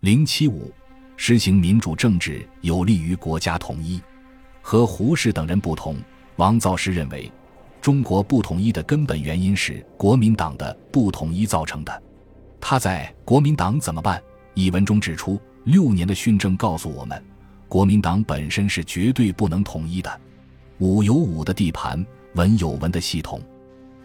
零七五，实行民主政治有利于国家统一。和胡适等人不同，王造时认为，中国不统一的根本原因是国民党的不统一造成的。他在《国民党怎么办》一文中指出，六年的训政告诉我们，国民党本身是绝对不能统一的。武有武的地盘，文有文的系统，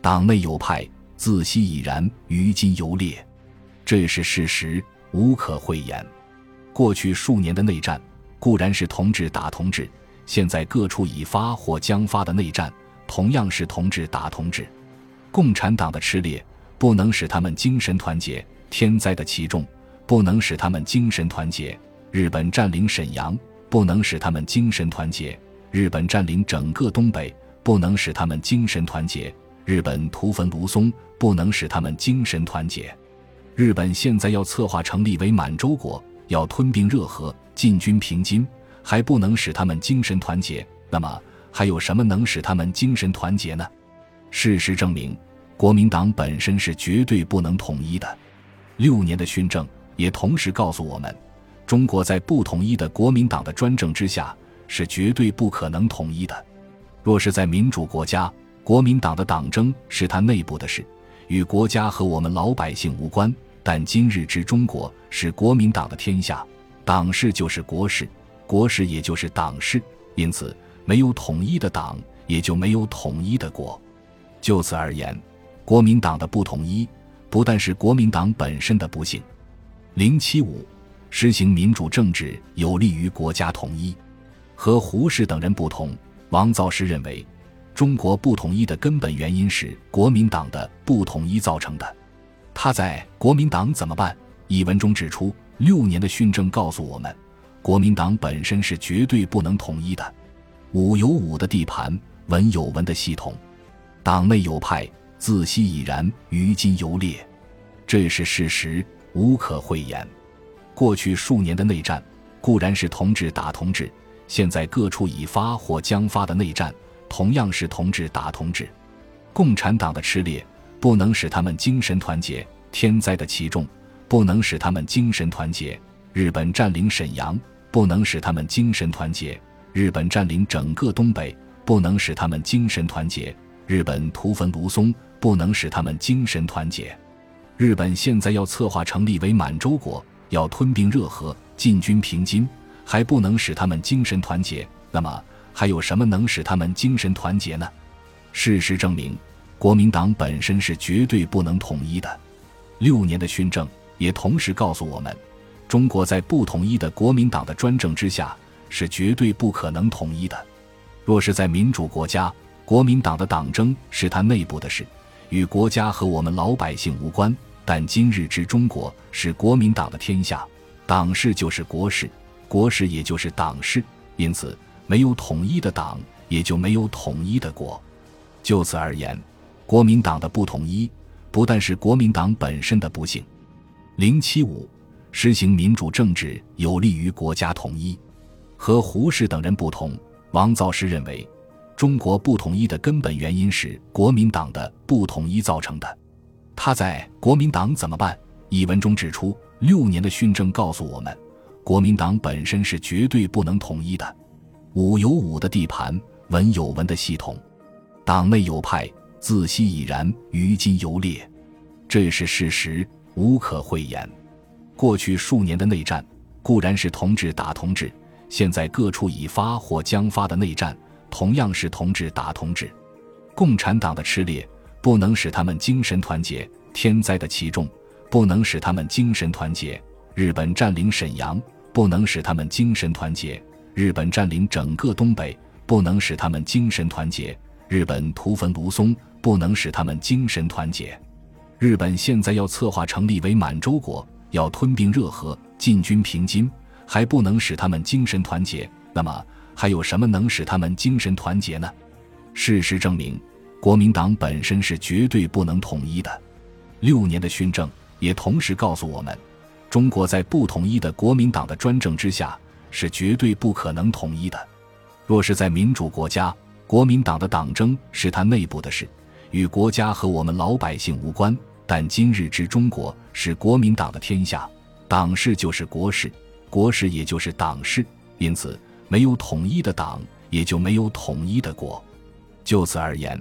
党内有派，自昔已然，于今犹烈，这是事实，无可讳言。过去数年的内战固然是同志打同志，现在各处已发或将发的内战同样是同志打同志。共产党的吃裂不能使他们精神团结，天灾的其重不能使他们精神团结。日本占领沈阳不能使他们精神团结，日本占领整个东北不能使他们精神团结，日本屠焚卢松不能使他们精神团结。日本现在要策划成立为满洲国，要吞并热河，进军平津，还不能使他们精神团结。那么还有什么能使他们精神团结呢？事实证明，国民党本身是绝对不能统一的。六年的训政也同时告诉我们，中国在不统一的国民党的专政之下是绝对不可能统一的。若是在民主国家，国民党的党争是他内部的事，与国家和我们老百姓无关。但今日之中国是国民党的天下，党事就是国事，国事也就是党事，因此没有统一的党，也就没有统一的国。就此而言，国民党的不统一，不但是国民党本身的不幸。零七五，实行民主政治有利于国家统一。和胡适等人不同，王造时认为，中国不统一的根本原因是国民党的不统一造成的。他在《国民党怎么办》一文中指出，六年的训政告诉我们，国民党本身是绝对不能统一的。武有武的地盘，文有文的系统，党内有派，自昔已然，于今犹烈，这是事实，无可讳言。过去数年的内战固然是同志打同志，现在各处已发或将发的内战同样是同志打同志。共产党的吃裂。不能使他们精神团结，天灾的其重不能使他们精神团结。日本占领沈阳不能使他们精神团结，日本占领整个东北不能使他们精神团结，日本屠焚卢松不能使他们精神团结。日本现在要策划成立为满洲国，要吞并热河，进军平津，还不能使他们精神团结。那么还有什么能使他们精神团结呢？事实证明。国民党本身是绝对不能统一的，六年的训政也同时告诉我们，中国在不统一的国民党的专政之下是绝对不可能统一的。若是在民主国家，国民党的党争是他内部的事，与国家和我们老百姓无关。但今日之中国是国民党的天下，党事就是国事，国事也就是党事，因此没有统一的党，也就没有统一的国。就此而言。国民党的不统一，不但是国民党本身的不幸。零七五，实行民主政治有利于国家统一。和胡适等人不同，王造时认为，中国不统一的根本原因是国民党的不统一造成的。他在《国民党怎么办》一文中指出，六年的训政告诉我们，国民党本身是绝对不能统一的。武有武的地盘，文有文的系统，党内有派。自昔已然，于今犹烈，这是事实，无可讳言。过去数年的内战固然是同志打同志，现在各处已发或将发的内战同样是同志打同志。共产党的吃裂不能使他们精神团结，天灾的其重不能使他们精神团结。日本占领沈阳不能使他们精神团结，日本占领整个东北不能使他们精神团结。日本屠焚卢松不能使他们精神团结。日本现在要策划成立为满洲国，要吞并热河，进军平津，还不能使他们精神团结。那么还有什么能使他们精神团结呢？事实证明，国民党本身是绝对不能统一的。六年的训政也同时告诉我们，中国在不统一的国民党的专政之下是绝对不可能统一的。若是在民主国家，国民党的党争是他内部的事，与国家和我们老百姓无关。但今日之中国是国民党的天下，党式就是国事，国事也就是党式，因此没有统一的党，也就没有统一的国。就此而言，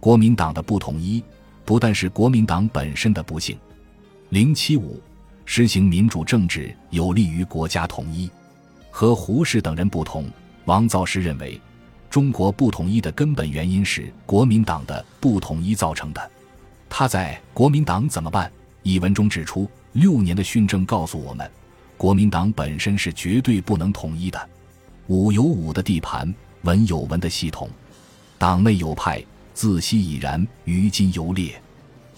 国民党的不统一，不但是国民党本身的不幸。零七五，实行民主政治有利于国家统一。和胡适等人不同，王造时认为，中国不统一的根本原因是国民党的不统一造成的。他在《国民党怎么办》一文中指出，六年的训政告诉我们，国民党本身是绝对不能统一的。武有武的地盘，文有文的系统，党内有派，自西已然，于今犹烈，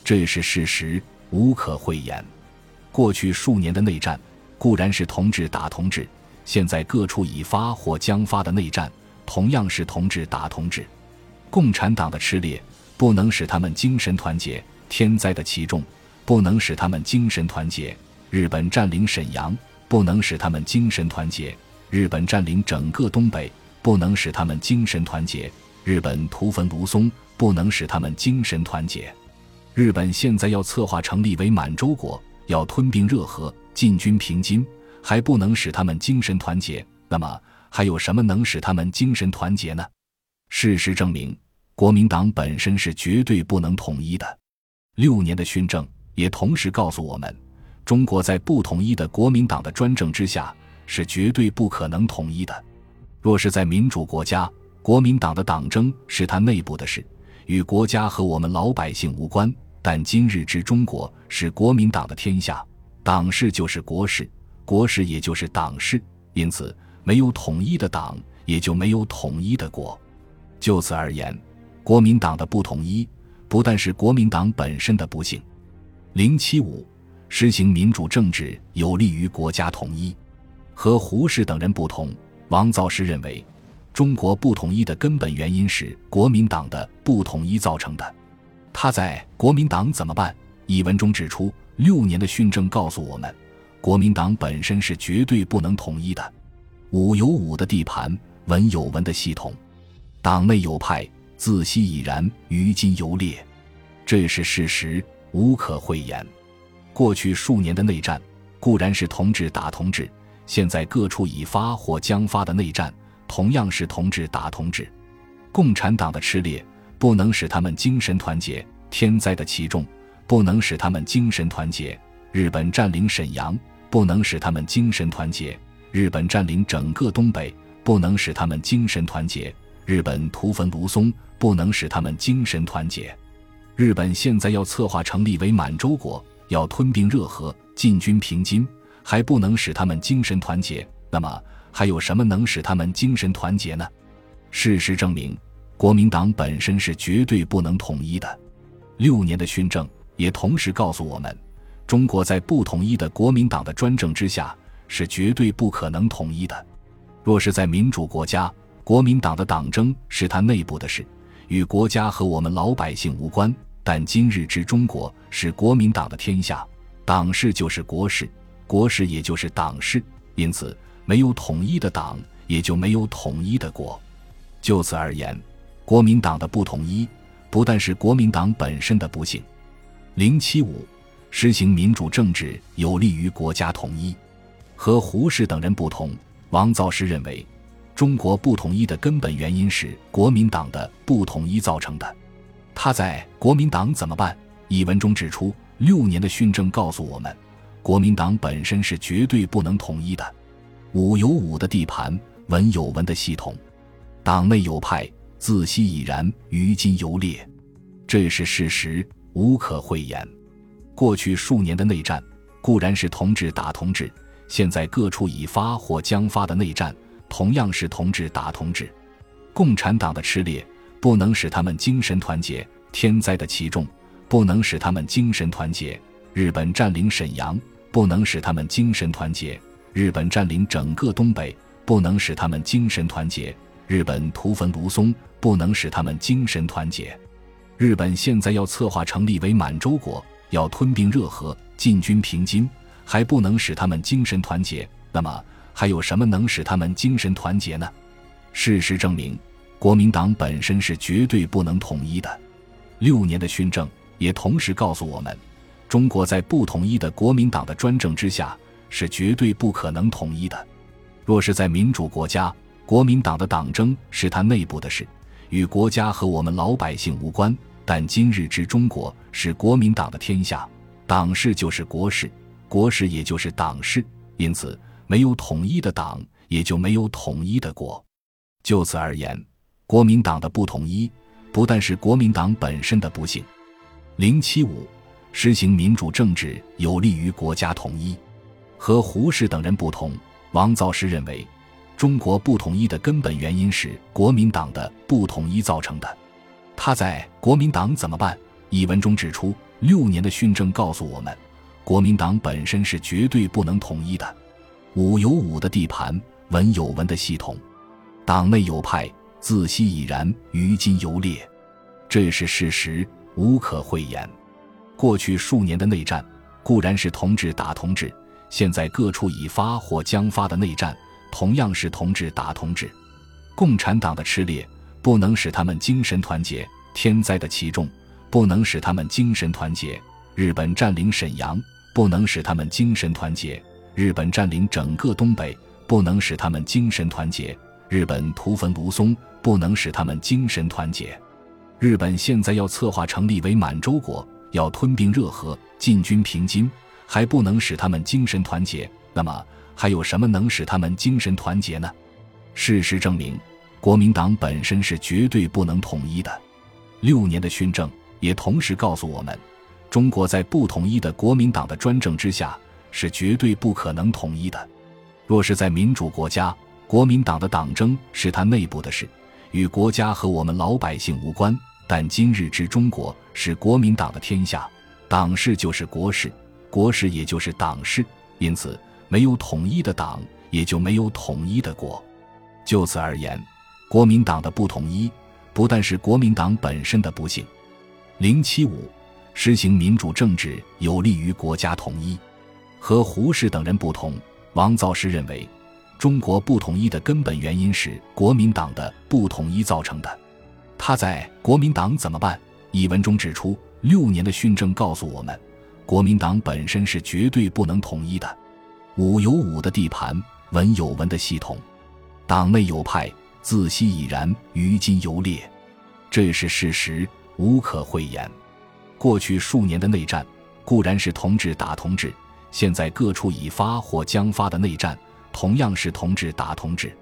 这是事实，无可讳言。过去数年的内战，固然是同志打同志；现在各处已发或将发的内战，同样是同志打同志。共产党的吃力。不能使他们精神团结，天灾的其重；不能使他们精神团结，日本占领沈阳；不能使他们精神团结，日本占领整个东北；不能使他们精神团结，日本屠焚卢松；不能使他们精神团结，日本现在要策划成立为满洲国，要吞并热河，进军平津，还不能使他们精神团结。那么还有什么能使他们精神团结呢？事实证明。国民党本身是绝对不能统一的，六年的训政也同时告诉我们，中国在不统一的国民党的专政之下是绝对不可能统一的。若是在民主国家，国民党的党争是他内部的事，与国家和我们老百姓无关。但今日之中国是国民党的天下，党事就是国事，国事也就是党事，因此没有统一的党，也就没有统一的国。就此而言。国民党的不统一，不但是国民党本身的不幸。零七五，实行民主政治有利于国家统一。和胡适等人不同，王造时认为，中国不统一的根本原因是国民党的不统一造成的。他在《国民党怎么办》一文中指出，六年的训政告诉我们，国民党本身是绝对不能统一的。武有武的地盘，文有文的系统，党内有派。自西已然，于今犹烈，这是事实，无可讳言。过去数年的内战，固然是同志打同志；现在各处已发或将发的内战，同样是同志打同志。共产党的吃裂，不能使他们精神团结；天灾的其重，不能使他们精神团结；日本占领沈阳，不能使他们精神团结；日本占领整个东北，不能使他们精神团结；日本屠焚卢松。不能使他们精神团结。日本现在要策划成立为满洲国，要吞并热河，进军平津，还不能使他们精神团结。那么还有什么能使他们精神团结呢？事实证明，国民党本身是绝对不能统一的。六年的训政也同时告诉我们，中国在不统一的国民党的专政之下是绝对不可能统一的。若是在民主国家，国民党的党争是他内部的事。与国家和我们老百姓无关，但今日之中国是国民党的天下，党事就是国事，国事也就是党事，因此没有统一的党，也就没有统一的国。就此而言，国民党的不统一，不但是国民党本身的不幸。零七五，实行民主政治有利于国家统一。和胡适等人不同，王造时认为。中国不统一的根本原因是国民党的不统一造成的。他在《国民党怎么办》一文中指出，六年的训政告诉我们，国民党本身是绝对不能统一的。武有武的地盘，文有文的系统，党内有派，自西已然，于今犹烈，这是事实，无可讳言。过去数年的内战，固然是同志打同志；现在各处已发或将发的内战。同样是同志打同志，共产党的吃裂不能使他们精神团结；天灾的其重不能使他们精神团结；日本占领沈阳不能使他们精神团结；日本占领整个东北不能使他们精神团结；日本屠焚卢松不能使他们精神团结；日本现在要策划成立为满洲国，要吞并热河，进军平津，还不能使他们精神团结。那么？还有什么能使他们精神团结呢？事实证明，国民党本身是绝对不能统一的。六年的训政也同时告诉我们，中国在不统一的国民党的专政之下是绝对不可能统一的。若是在民主国家，国民党的党争是他内部的事，与国家和我们老百姓无关。但今日之中国是国民党的天下，党事就是国事，国事也就是党事。因此，没有统一的党，也就没有统一的国。就此而言，国民党的不统一，不但是国民党本身的不幸。零七五，实行民主政治有利于国家统一。和胡适等人不同，王造时认为，中国不统一的根本原因是国民党的不统一造成的。他在《国民党怎么办》一文中指出，六年的训政告诉我们，国民党本身是绝对不能统一的。武有武的地盘，文有文的系统，党内有派，自昔已然，于今犹烈，这是事实，无可讳言。过去数年的内战固然是同志打同志，现在各处已发或将发的内战，同样是同志打同志。共产党的吃裂。不能使他们精神团结，天灾的其重；不能使他们精神团结，日本占领沈阳；不能使他们精神团结，日本占领整个东北；不能使他们精神团结，日本屠焚卢松；不能使他们精神团结，日本现在要策划成立为满洲国，要吞并热河，进军平津，还不能使他们精神团结。那么还有什么能使他们精神团结呢？事实证明。国民党本身是绝对不能统一的，六年的训政也同时告诉我们，中国在不统一的国民党的专政之下是绝对不可能统一的。若是在民主国家，国民党的党争是他内部的事，与国家和我们老百姓无关。但今日之中国是国民党的天下，党事就是国事，国事也就是党事。因此，没有统一的党，也就没有统一的国。就此而言。国民党的不统一，不但是国民党本身的不幸。零七五，实行民主政治有利于国家统一。和胡适等人不同，王造时认为，中国不统一的根本原因是国民党的不统一造成的。他在《国民党怎么办》一文中指出，六年的训政告诉我们，国民党本身是绝对不能统一的。武有武的地盘，文有文的系统，党内有派。自昔已然，于今犹烈，这是事实，无可讳言。过去数年的内战固然是同志打同志，现在各处已发或将发的内战同样是同志打同志。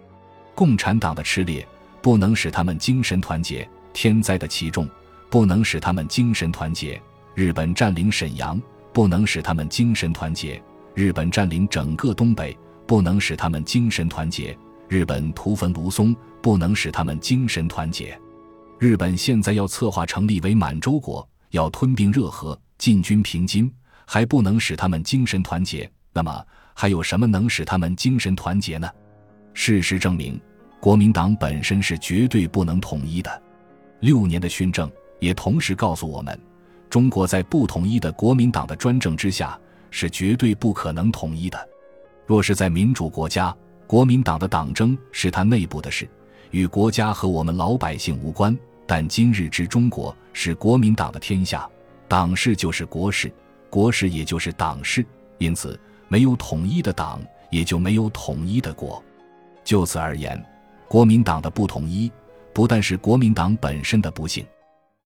共产党的吃裂不能使他们精神团结，天灾的其重；不能使他们精神团结，日本占领沈阳；不能使他们精神团结，日本占领整个东北；不能使他们精神团结。日本屠焚卢松，不能使他们精神团结。日本现在要策划成立为满洲国，要吞并热河，进军平津，还不能使他们精神团结。那么还有什么能使他们精神团结呢？事实证明，国民党本身是绝对不能统一的。六年的训政也同时告诉我们，中国在不统一的国民党的专政之下是绝对不可能统一的。若是在民主国家，国民党的党争是他内部的事，与国家和我们老百姓无关。但今日之中国是国民党的天下，党事就是国事，国事也就是党事。因此，没有统一的党，也就没有统一的国。就此而言，国民党的不统一，不但是国民党本身的不幸。